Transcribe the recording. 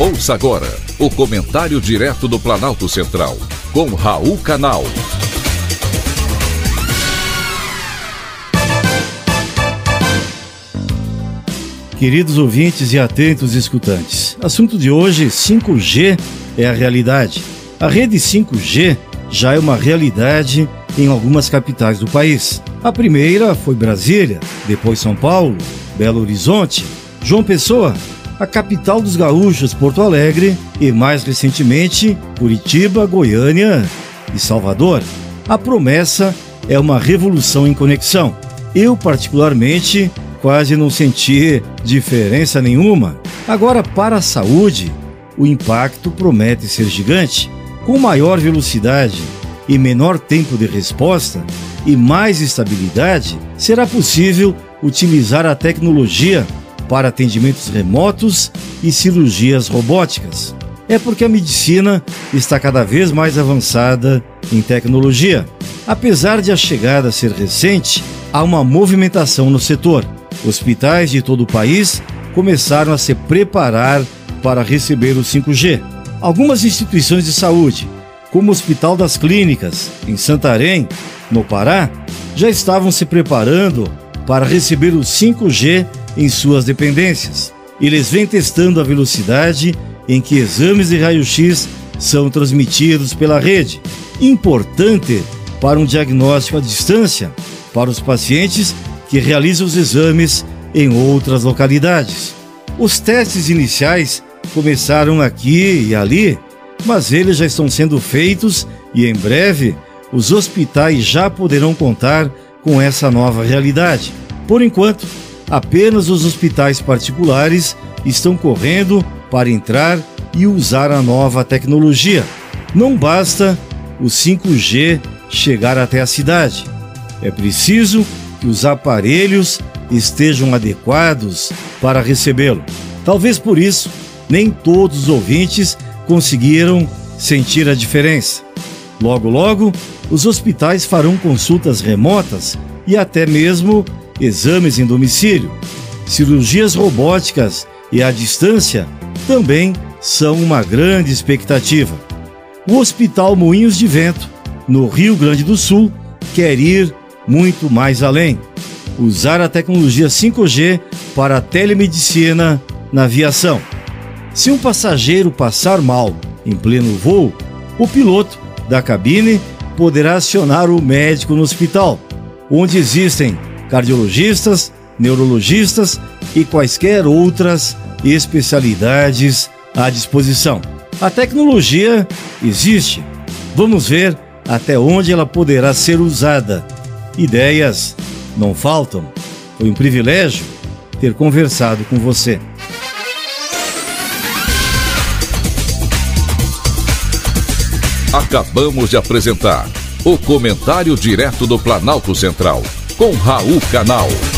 Ouça agora o comentário direto do Planalto Central, com Raul Canal. Queridos ouvintes e atentos escutantes, assunto de hoje: 5G é a realidade. A rede 5G já é uma realidade em algumas capitais do país. A primeira foi Brasília, depois São Paulo, Belo Horizonte, João Pessoa, a capital dos gaúchos, Porto Alegre, e mais recentemente, Curitiba, Goiânia e Salvador. A promessa é uma revolução em conexão. Eu, particularmente, quase não senti diferença nenhuma. Agora, para a saúde, o impacto promete ser gigante. Com maior velocidade e menor tempo de resposta e mais estabilidade, será possível utilizar a tecnologia para atendimentos remotos e cirurgias robóticas. É porque a medicina está cada vez mais avançada em tecnologia. Apesar de a chegada ser recente, há uma movimentação no setor. Hospitais de todo o país começaram a se preparar para receber o 5G. Algumas instituições de saúde, como o Hospital das Clínicas, em Santarém, no Pará, já estavam se preparando para receber o 5G em suas dependências. Eles vêm testando a velocidade em que exames de raio-x são transmitidos pela rede, importante para um diagnóstico à distância para os pacientes que realizam os exames em outras localidades. Os testes iniciais começaram aqui e ali, mas eles já estão sendo feitos e em breve os hospitais já poderão contar com essa nova realidade. Por enquanto, apenas os hospitais particulares estão correndo para entrar e usar a nova tecnologia. Não basta o 5G chegar até a cidade. É preciso que os aparelhos estejam adequados para recebê-lo. Talvez por isso nem todos os ouvintes conseguiram sentir a diferença. Logo, logo, os hospitais farão consultas remotas e até mesmo exames em domicílio. Cirurgias robóticas e à distância também são uma grande expectativa. O Hospital Moinhos de Vento, no Rio Grande do Sul, quer ir muito mais além. Usar a tecnologia 5G para a telemedicina na aviação. Se um passageiro passar mal em pleno voo, o piloto da cabine poderá acionar o médico no hospital, onde existem cardiologistas, neurologistas e quaisquer outras especialidades à disposição. A tecnologia existe. Vamos ver até onde ela poderá ser usada. Ideias não faltam. Foi um privilégio ter conversado com você. Acabamos de apresentar o Comentário Direto do Planalto Central, com Raul Canal.